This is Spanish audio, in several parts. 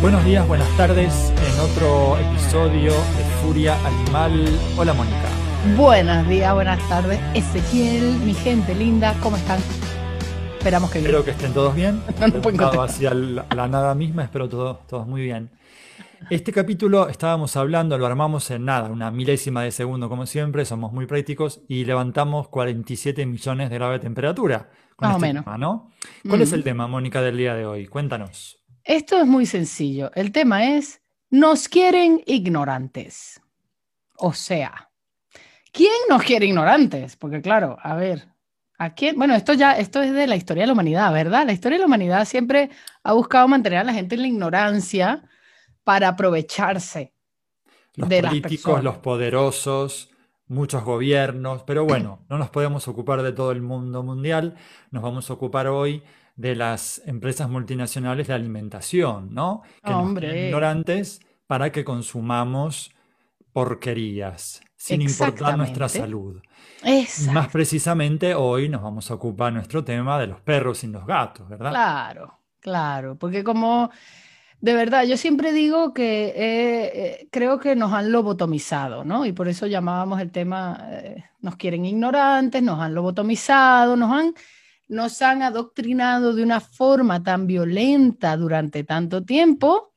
Buenos días, buenas tardes en otro episodio de Furia Animal. Hola Mónica. Buenos días, buenas tardes. Ezequiel, mi gente linda, ¿cómo están? Esperamos que bien. Espero que estén todos bien. No, hacia la, la nada misma, espero todos, todos muy bien. Este capítulo estábamos hablando, lo armamos en nada, una milésima de segundo como siempre, somos muy prácticos y levantamos 47 millones de grado de temperatura con Más o este menos. tema, ¿no? ¿Cuál es Mm. el tema, Mónica, del día de hoy? Cuéntanos. Esto es muy sencillo. El tema es, nos quieren ignorantes. O sea, ¿quién nos quiere ignorantes? Porque claro, a ver, ¿a quién? Bueno, esto ya, esto es de la historia de la humanidad, ¿verdad? La historia de la humanidad siempre ha buscado mantener a la gente en la ignorancia para aprovecharse. Los de las políticos, personas. los poderosos, muchos gobiernos, pero bueno, no nos podemos ocupar de todo el mundo mundial, nos vamos a ocupar hoy de las empresas multinacionales de alimentación, ¿no? Que nos Hombre. tienen ignorantes para que consumamos porquerías, sin importar nuestra salud. Exacto. más precisamente hoy nos vamos a ocupar nuestro tema de los perros y los gatos, ¿verdad? Claro, claro, porque como de verdad, yo siempre digo que eh, eh, creo que nos han lobotomizado, ¿no? Y por eso llamábamos el tema, eh, nos quieren ignorantes, nos han lobotomizado, nos han, nos han adoctrinado de una forma tan violenta durante tanto tiempo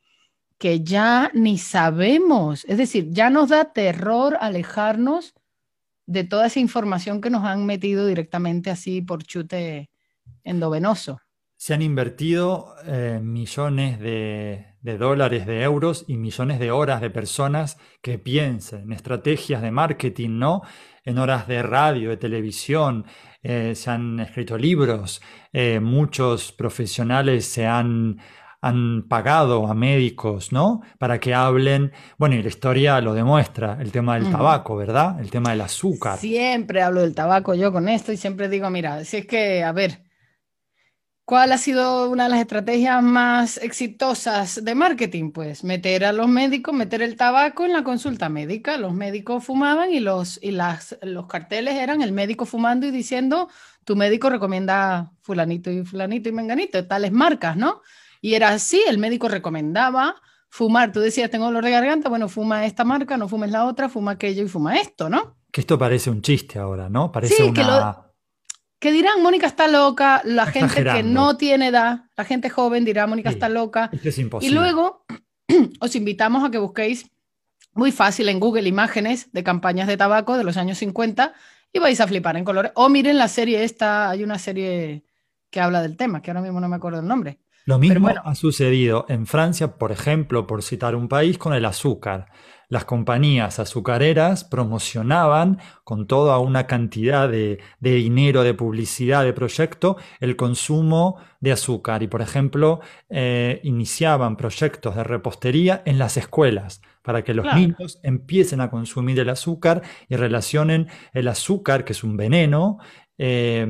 que ya ni sabemos, es decir, ya nos da terror alejarnos de toda esa información que nos han metido directamente así por chute endovenoso. Se han invertido eh, millones de, de dólares, de euros y millones de horas de personas que piensen en estrategias de marketing, ¿no? En horas de radio, de televisión, eh, se han escrito libros, eh, muchos profesionales se han, han pagado a médicos, ¿no? Para que hablen, bueno, y la historia lo demuestra, el tema del tabaco, ¿verdad? El tema del azúcar. Siempre hablo del tabaco yo con esto y siempre digo, mira, si es que, a ver, ¿cuál ha sido una de las estrategias más exitosas de marketing? Pues meter a los médicos, meter el tabaco en la consulta médica. Los médicos fumaban y los, y las, los carteles eran el médico fumando y diciendo, tu médico recomienda fulanito y fulanito y menganito, tales marcas, ¿no? Y era así, el médico recomendaba fumar. Tú decías, tengo dolor de garganta, bueno, fuma esta marca, no fumes la otra, fuma aquello y fuma esto, ¿no? Que esto parece un chiste ahora, ¿no? Parece Sí, que una... lo- Que dirán, Mónica está loca, la Está gente que no tiene edad, la gente joven dirá, Mónica Sí, está loca. Es Y luego os invitamos a que busquéis muy fácil en Google imágenes de campañas de tabaco de los años 50 y vais a flipar en colores. O miren la serie esta, hay una serie que habla del tema, que ahora mismo no me acuerdo el nombre. Lo mismo bueno. ha sucedido en Francia, por ejemplo, por citar un país, con el azúcar. Las compañías azucareras promocionaban con toda una cantidad de, de dinero, de publicidad, de proyecto, el consumo de azúcar. Y, por ejemplo, eh, iniciaban proyectos de repostería en las escuelas para que los Claro. niños empiecen a consumir el azúcar y relacionen el azúcar, que es un veneno, eh,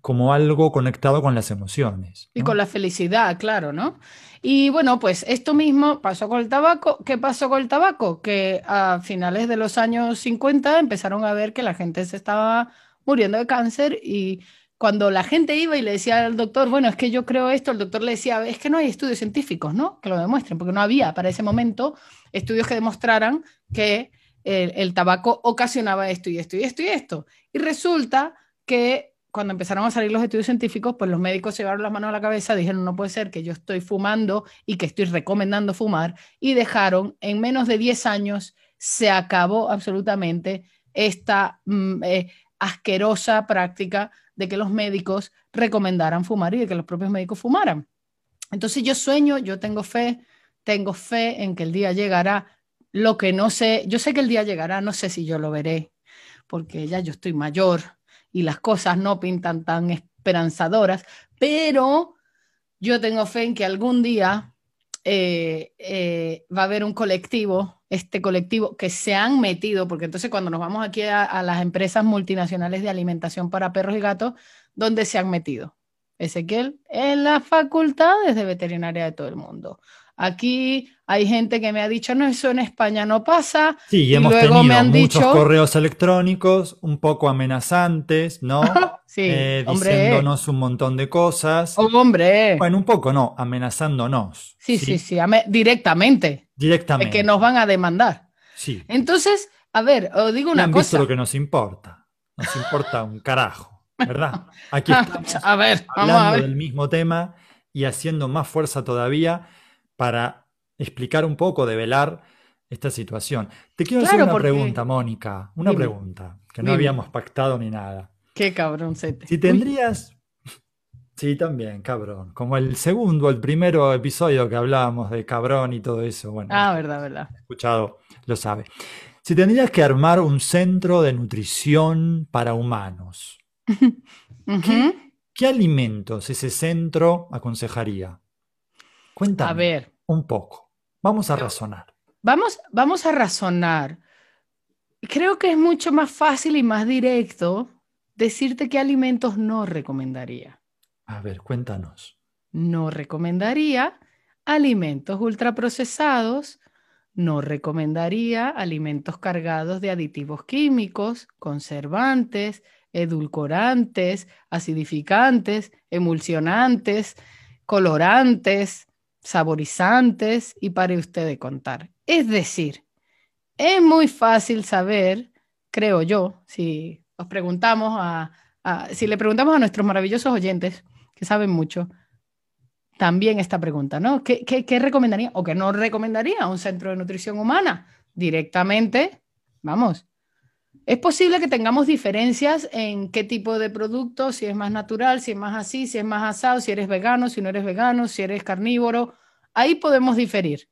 como algo conectado con las emociones. Y con la felicidad, claro, ¿no? Y bueno, pues esto mismo pasó con el tabaco. ¿Qué pasó con el tabaco? Que a finales de los años 50 empezaron a ver que la gente se estaba muriendo de cáncer y cuando la gente iba y le decía al doctor, bueno, es que yo creo esto, el doctor le decía, es que no hay estudios científicos, ¿no? Que lo demuestren, porque no había para ese momento estudios que demostraran que el, el tabaco ocasionaba esto y esto y esto y esto. Y resulta que cuando empezaron a salir los estudios científicos, pues los médicos se llevaron las manos a la cabeza, dijeron, no puede ser que yo estoy fumando y que estoy recomendando fumar, y dejaron, en menos de 10 años, se acabó absolutamente esta mm, eh, asquerosa práctica de que los médicos recomendaran fumar y de que los propios médicos fumaran. Entonces yo sueño, yo tengo fe, tengo fe en que el día llegará. Lo que no sé, yo sé que el día llegará, no sé si yo lo veré, porque ya yo estoy mayor y las cosas no pintan tan esperanzadoras, pero yo tengo fe en que algún día eh, eh, va a haber un colectivo, este colectivo que se han metido, porque entonces cuando nos vamos aquí a, a las empresas multinacionales de alimentación para perros y gatos, ¿dónde se han metido? Ezequiel, en las facultades de veterinaria de todo el mundo. Aquí hay gente que me ha dicho, no, eso en España no pasa. Sí, y hemos luego tenido me han muchos dicho- correos electrónicos un poco amenazantes, ¿no? Sí, eh, hombre. diciéndonos un montón de cosas. Oh, hombre. Bueno, un poco no, amenazándonos. Sí, sí, sí, ame- directamente. De Directamente. que nos van a demandar. Sí. Entonces, a ver, os digo una han visto cosa. lo que nos importa. Nos importa un carajo, ¿verdad? Aquí estamos A ver, vamos a hablando ver. del mismo tema y haciendo más fuerza todavía para explicar un poco, develar esta situación. Te quiero hacer una porque- pregunta, Mónica, una Dime. pregunta que no Dime. habíamos pactado ni nada. Qué cabroncete. Si tendrías, sí, también, cabrón, como el segundo, el primero episodio que hablábamos de cabrón y todo eso, bueno, Ah, verdad, verdad. escuchado lo sabe. Si tendrías que armar un centro de nutrición para humanos, Ujú. ¿qué alimentos ese centro aconsejaría? Cuéntame A ver, un poco. Vamos a razonar. vamos, vamos a razonar. Creo que es mucho más fácil y más directo decirte qué alimentos no recomendaría. A ver, cuéntanos. No recomendaría alimentos ultraprocesados, no recomendaría alimentos cargados de aditivos químicos, conservantes, edulcorantes, acidificantes, emulsionantes, colorantes, saborizantes y pare usted de contar. Es decir, es muy fácil saber, creo yo, si os preguntamos a, a- si le preguntamos a nuestros maravillosos oyentes, que saben mucho, también esta pregunta, ¿no? ¿Qué, qué, qué recomendaría o qué no recomendaría un centro de nutrición humana? Directamente, vamos. Es posible que tengamos diferencias en qué tipo de producto, si es más natural, si es más así, si es más asado, si eres vegano, si no eres vegano, si eres carnívoro. Ahí podemos diferir.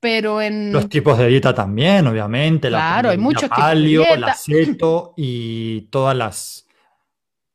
Pero en... Los tipos de dieta también, obviamente. la- Claro, hay la muchos tipos de dieta. la ceto y todas las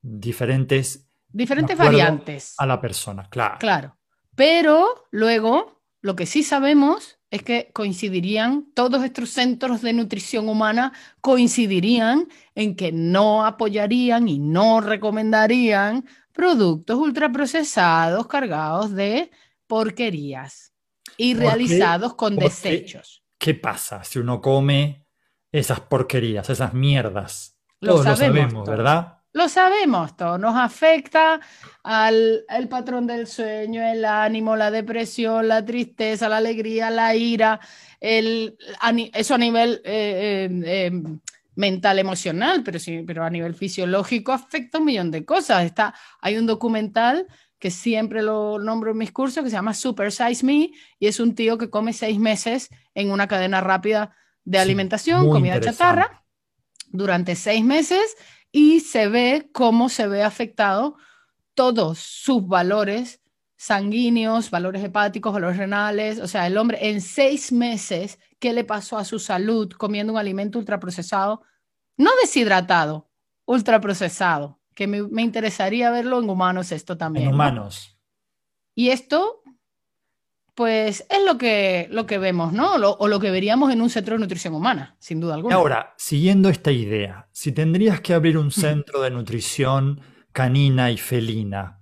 diferentes diferentes variantes. a la persona, claro. Claro. Pero luego, lo que sí sabemos es que coincidirían, todos estos centros de nutrición humana coincidirían en que no apoyarían y no recomendarían productos ultraprocesados cargados de porquerías y ¿Por qué? realizados con desechos. ¿Qué pasa si uno come esas porquerías, esas mierdas? Lo Todos sabemos lo sabemos. ¿verdad? Lo sabemos, todo nos afecta al el patrón del sueño, el ánimo, la depresión, la tristeza, la alegría, la ira, el, eso a nivel eh, eh, eh, mental, emocional, pero, sí, pero a nivel fisiológico afecta un millón de cosas. Está, hay un documental que siempre lo nombro en mis cursos que se llama Super Size Me y es un tío que come seis meses en una cadena rápida de Sí, alimentación, muy comida chatarra, durante seis meses y se ve cómo se ve afectado todos sus valores sanguíneos, valores hepáticos, valores renales. O sea, el hombre en seis meses, ¿qué le pasó a su salud comiendo un alimento ultraprocesado? No deshidratado, ultraprocesado, que me, me interesaría verlo en humanos esto también. En ¿no? humanos. Y esto, pues, es lo que, lo que vemos, ¿no? Lo- o lo que veríamos en un centro de nutrición humana, sin duda alguna. ahora, siguiendo esta idea, si tendrías que abrir un centro de nutrición canina y felina,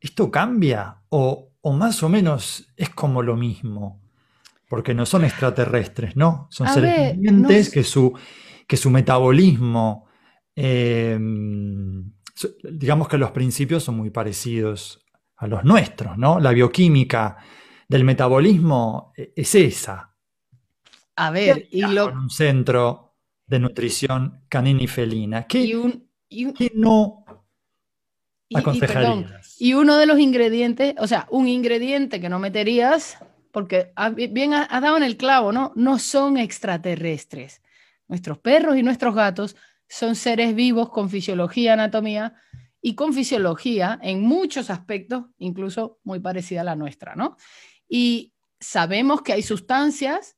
¿esto cambia? ¿O, o más o menos es como lo mismo? Porque no son extraterrestres, ¿no? Son A seres vivientes no- que, su, que su metabolismo, eh, su- digamos que los principios son muy parecidos a los nuestros, ¿no? La bioquímica del metabolismo eh, es esa. A ver, y, lo, con un centro de nutrición canina y felina? ¿Qué, y un, y un- qué no y- y, aconsejarías? y uno de los ingredientes, o sea, un ingrediente que no meterías, porque bien has dado en el clavo, ¿no? No son extraterrestres. Nuestros perros y nuestros gatos son seres vivos con fisiología, anatomía y con fisiología en muchos aspectos, incluso muy parecida a la nuestra, ¿no? Y sabemos que hay sustancias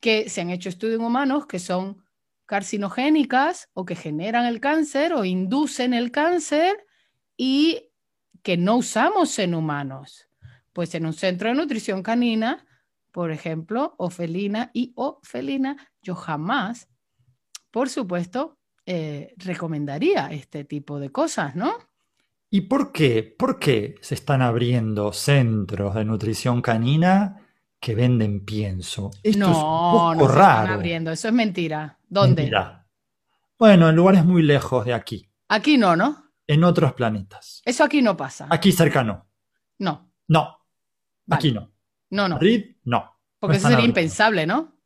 que se han hecho estudios en humanos que son carcinogénicas o que generan el cáncer o inducen el cáncer y que no usamos en humanos. Pues en un centro de nutrición canina, por ejemplo, o felina y o felina, yo jamás, por supuesto, eh, recomendaría este tipo de cosas, ¿no? ¿Y por qué? ¿Por qué se están abriendo centros de nutrición canina que venden pienso? Esto no, es un poco no se están abriendo, eso es mentira. ¿Dónde? Mentira. Bueno, en lugares muy lejos de aquí. Aquí no, ¿no? en otros planetas. Eso aquí no pasa. Aquí cercano. No, No. Vale. Aquí no. no, no. Madrid, no. Porque No eso sería abriendo. impensable, ¿no?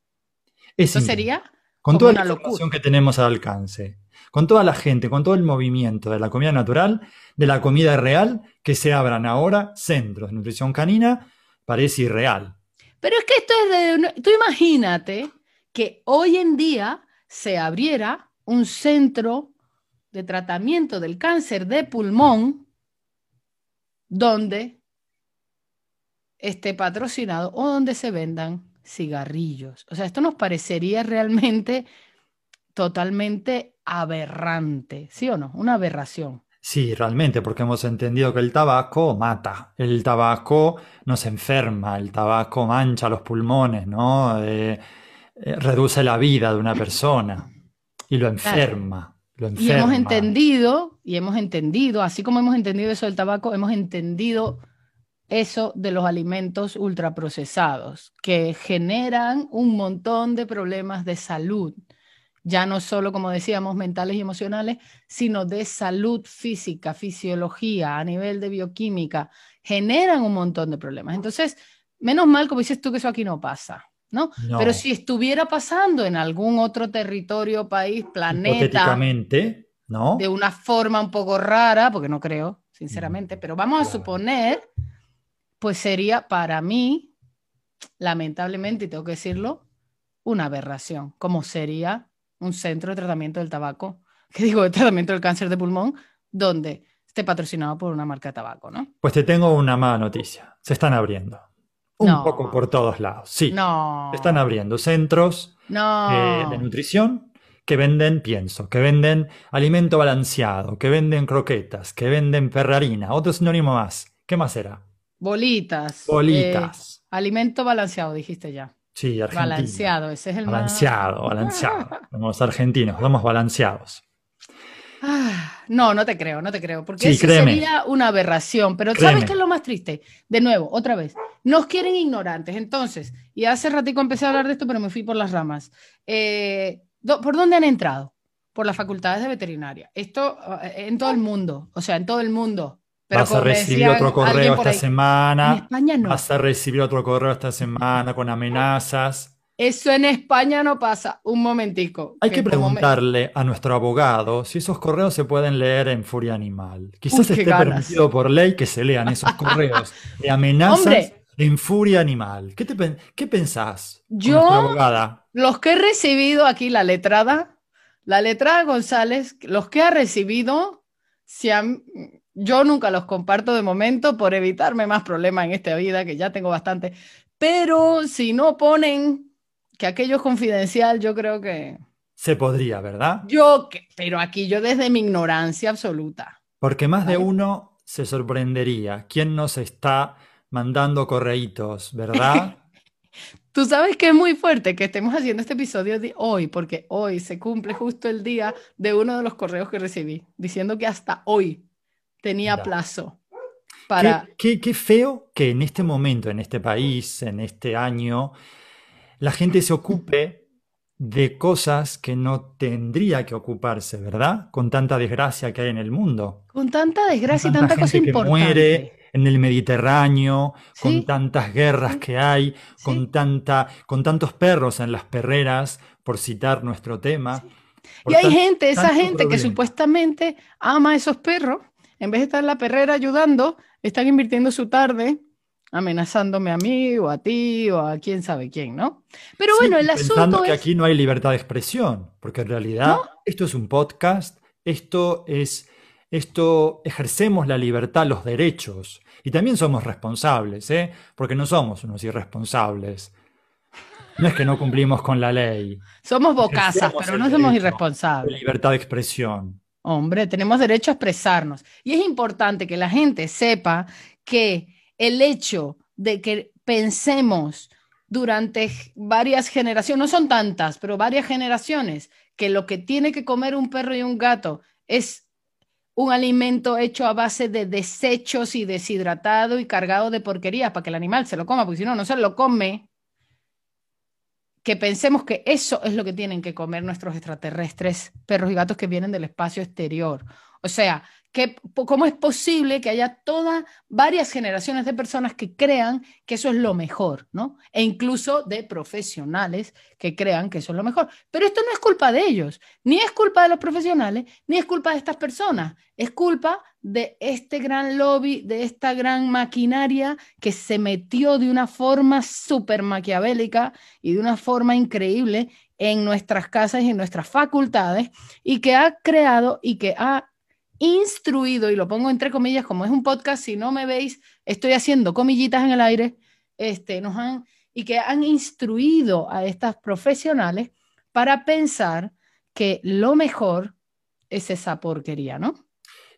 Es Eso impensable. sería Con toda la locura. información que tenemos al alcance, con toda la gente, con todo el movimiento de la comida natural, de la comida real, que se abran ahora centros de nutrición canina, parece irreal. Pero es que esto es de... Tú imagínate que hoy en día se abriera un centro de tratamiento del cáncer de pulmón donde esté patrocinado o donde se vendan cigarrillos. O sea, esto nos parecería realmente totalmente aberrante, ¿sí o no? Una aberración. Sí, realmente, porque hemos entendido que el tabaco mata, el tabaco nos enferma, el tabaco mancha los pulmones, ¿no? Eh, eh, reduce la vida de una persona y lo enferma, lo Y hemos enferma. entendido, y hemos entendido, así como hemos entendido eso del tabaco, hemos entendido eso de los alimentos ultraprocesados, que generan un montón de problemas de salud, ya no solo, como decíamos, mentales y emocionales, sino de salud física, fisiología, a nivel de bioquímica, generan un montón de problemas. Entonces, menos mal, como dices tú, que eso aquí no pasa, ¿no? No, Pero si estuviera pasando en algún otro territorio, país, planeta, ¿no? de una forma un poco rara, porque no creo, sinceramente, pero vamos a suponer, pues sería para mí, lamentablemente, y tengo que decirlo, una aberración, como sería un centro de tratamiento del tabaco, que digo, de tratamiento del cáncer de pulmón, donde esté patrocinado por una marca de tabaco, ¿no? Pues te tengo una mala noticia. Se están abriendo. Un No. poco por todos lados. Sí. No, Se están abriendo centros no, eh, de nutrición que venden pienso, que venden alimento balanceado, que venden croquetas, que venden ferrarina, otro sinónimo más. ¿Qué más era? Bolitas, Bolitas. eh, alimento balanceado, dijiste ya. Sí, Argentina. Balanceado, ese es el más... Balanceado, balanceado. Somos argentinos, somos balanceados. Ah, no, no te creo, no te creo, porque Sí, eso créeme. sería una aberración. Pero Créeme. ¿sabes qué es lo más triste? De nuevo, otra vez, nos quieren ignorantes. Entonces, y hace ratico empecé a hablar de esto, pero me fui por las ramas. Eh, ¿por dónde han entrado? Por las facultades de veterinaria. Esto eh, en todo el mundo, o sea, en todo el mundo. Pero Vas a recibir otro correo esta ahí, En semana. España no. Vas a recibir otro correo esta semana con amenazas. Eso en España no pasa. Un momentico. Hay que me- preguntarle a nuestro abogado si esos correos se pueden leer en Furia Animal. Quizás Uy, esté ganas. permitido por ley que se lean esos correos de amenazas Hombre. en Furia Animal. ¿Qué, te, qué pensás? Yo-? Los que he recibido aquí, la letrada, la letrada González, los que ha recibido, se han- yo nunca los comparto de momento por evitarme más problemas en esta vida, que ya tengo bastante, pero si no ponen que aquello es confidencial, yo creo que Se podría, ¿verdad? yo, que- pero aquí yo desde mi ignorancia absoluta. Porque más de uno se sorprendería. ¿Quién nos está mandando correitos, verdad? Tú sabes que es muy fuerte que estemos haciendo este episodio de hoy, porque hoy se cumple justo el día de uno de los correos que recibí, diciendo que hasta hoy tenía plazo para... Qué, qué- qué feo que en este momento, en este país, en este año, la gente se ocupe de cosas que no tendría que ocuparse, ¿verdad? Con tanta desgracia que hay en el mundo. Con tanta desgracia y Con tanta cosa gente que importante. muere en el Mediterráneo, Sí. con tantas guerras que hay, Sí. con tanta, con tantos perros en las perreras, por citar nuestro tema. Y hay gente, esa gente que supuestamente ama a esos perros, en vez de estar en la perrera ayudando, están invirtiendo su tarde amenazándome a mí o a ti o a quién sabe quién, ¿no? Pero Sí, bueno, el pensando asunto que es... aquí no hay libertad de expresión, porque en realidad ¿No? esto es un podcast, esto es, esto ejercemos la libertad, los derechos, y también somos responsables, ¿eh? Porque no somos unos irresponsables. No es que no cumplimos con la ley, Somos bocazas, pero no somos irresponsables. libertad de expresión. Hombre, tenemos derecho a expresarnos. Y es importante que la gente sepa que el hecho de que pensemos durante varias generaciones, no son tantas, pero varias generaciones, que lo que tiene que comer un perro y un gato es un alimento hecho a base de desechos y deshidratado y cargado de porquería para que el animal se lo coma, porque si no, no se lo come. Que pensemos que eso es lo que tienen que comer nuestros extraterrestres, perros y gatos que vienen del espacio exterior. O sea, que, ¿Cómo es posible que haya todas varias generaciones de personas que crean que eso es lo mejor, ¿no? E incluso de profesionales que crean que eso es lo mejor. Pero esto no es culpa de ellos, ni es culpa de los profesionales, ni es culpa de estas personas, es culpa de este gran lobby, de esta gran maquinaria que se metió de una forma súper maquiavélica y de una forma increíble en nuestras casas y en nuestras facultades y que ha creado y que ha instruido, y lo pongo entre comillas, como es un podcast, si no me veis, estoy haciendo comillitas en el aire, este, nos han, y que han instruido a estas profesionales para pensar que lo mejor es esa porquería, ¿no?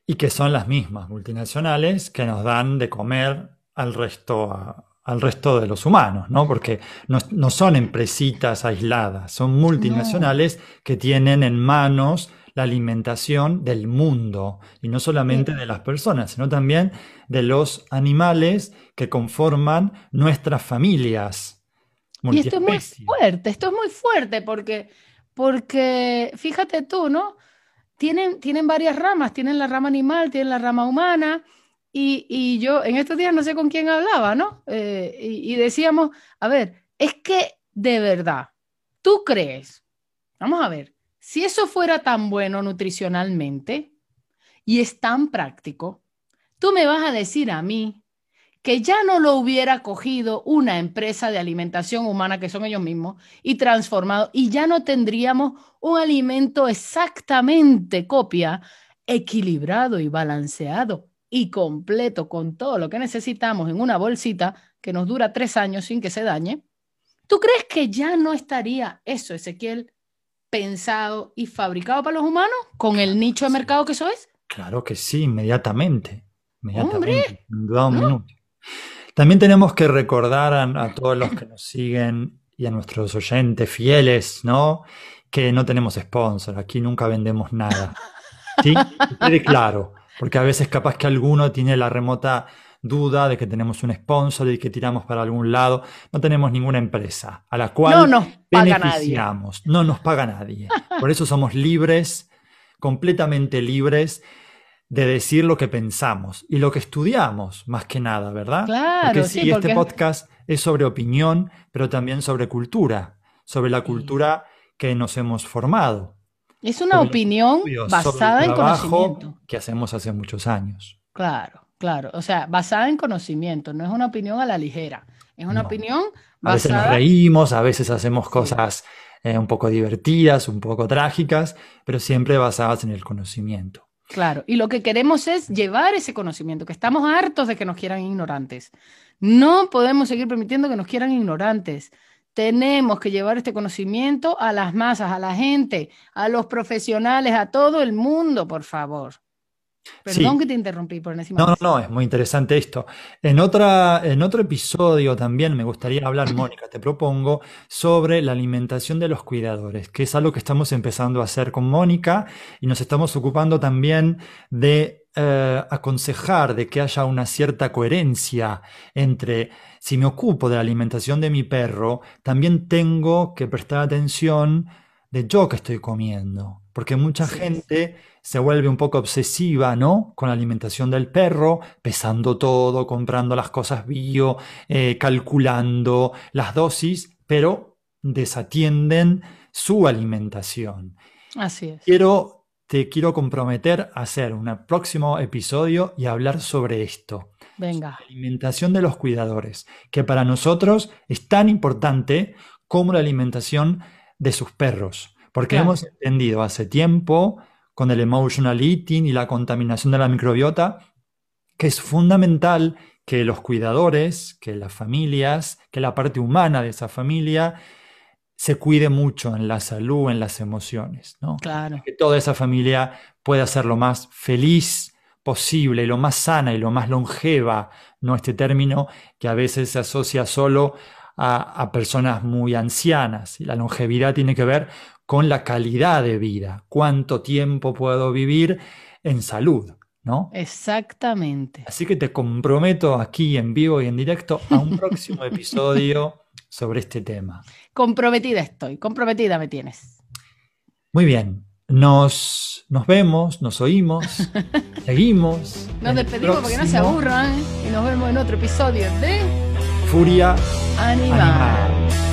Y que son las mismas multinacionales que nos dan de comer al resto, al resto de los humanos, ¿no? Porque no, son empresitas aisladas, son multinacionales que tienen en manos la alimentación del mundo, y no solamente de las personas, sino también de los animales que conforman nuestras familias. Y esto es muy fuerte, esto es muy fuerte porque, porque fíjate tú, ¿no? Tienen, tienen varias ramas, tienen la rama animal, tienen la rama humana, y, yo en estos días no sé con quién hablaba, ¿no? Eh, y decíamos, a ver, es que de verdad, tú crees, vamos a ver, si eso fuera tan bueno nutricionalmente y es tan práctico, tú me vas a decir a mí que ya no lo hubiera cogido una empresa de alimentación humana, que son ellos mismos, y transformado, y ya no tendríamos un alimento exactamente copia, equilibrado y balanceado y completo con todo lo que necesitamos en una bolsita que nos dura tres años sin que se dañe. ¿Tú crees que ya no estaría eso, Ezequiel, pensado y fabricado para los humanos con el nicho de mercado que eso es? Claro que sí, inmediatamente. inmediatamente También tenemos que recordar a, todos los que nos siguen y a nuestros oyentes fieles, ¿no? Que no tenemos sponsor, aquí nunca vendemos nada. ¿Sí? quede claro, porque a veces capaz que alguno tiene la remota duda de que tenemos un sponsor y que tiramos para algún lado. No tenemos ninguna empresa a la cual no nos paga beneficiamos. Nadie. No nos paga nadie. Por eso somos libres, completamente libres de decir lo que pensamos y lo que estudiamos, más que nada, ¿verdad? Claro, porque sí, este podcast es sobre opinión, pero también sobre cultura, sobre la cultura que nos hemos formado. Es una opinión basada en conocimiento. Que hacemos hace muchos años. Claro. Claro, o sea, basada en conocimiento, no es una opinión a la ligera, es una opinión basada... A veces nos reímos, a veces hacemos cosas eh, un poco divertidas, un poco trágicas, pero siempre basadas en el conocimiento. Claro, y lo que queremos es llevar ese conocimiento, que estamos hartos de que nos quieran ignorantes. No podemos seguir permitiendo que nos quieran ignorantes. Tenemos que llevar este conocimiento a las masas, a la gente, a los profesionales, a todo el mundo, por favor. Perdón que te interrumpí por encima. No, no, no, es muy interesante esto. En, otra, en otro episodio también me gustaría hablar, Mónica, te propongo, sobre la alimentación de los cuidadores, que es algo que estamos empezando a hacer con Mónica y nos estamos ocupando también de eh, aconsejar de que haya una cierta coherencia entre si me ocupo de la alimentación de mi perro, también tengo que prestar atención de yo que estoy comiendo, porque mucha gente se vuelve un poco obsesiva, ¿no? Con la alimentación del perro, pesando todo, comprando las cosas bio, eh, calculando las dosis, pero desatienden su alimentación. Así es. Quiero, te quiero comprometer a hacer un próximo episodio y hablar sobre esto. Venga. La alimentación de los cuidadores, que para nosotros es tan importante como la alimentación de sus perros, porque hemos entendido hace tiempo con el emotional eating y la contaminación de la microbiota, que es fundamental que los cuidadores, que las familias, que la parte humana de esa familia se cuide mucho en la salud, en las emociones, ¿no? Claro. Que toda esa familia pueda ser lo más feliz posible, lo más sana y lo más longeva, ¿no? Este término que a veces se asocia solo a, a personas muy ancianas. Y la longevidad tiene que ver con la calidad de vida, cuánto tiempo puedo vivir en salud, ¿no? Exactamente. Así que te comprometo aquí en vivo y en directo a un próximo episodio sobre este tema. Comprometida estoy, comprometida me tienes. Muy bien. Nos, nos vemos, nos oímos, seguimos. Nos despedimos porque no se aburran y nos vemos en otro episodio de furia animal. animal.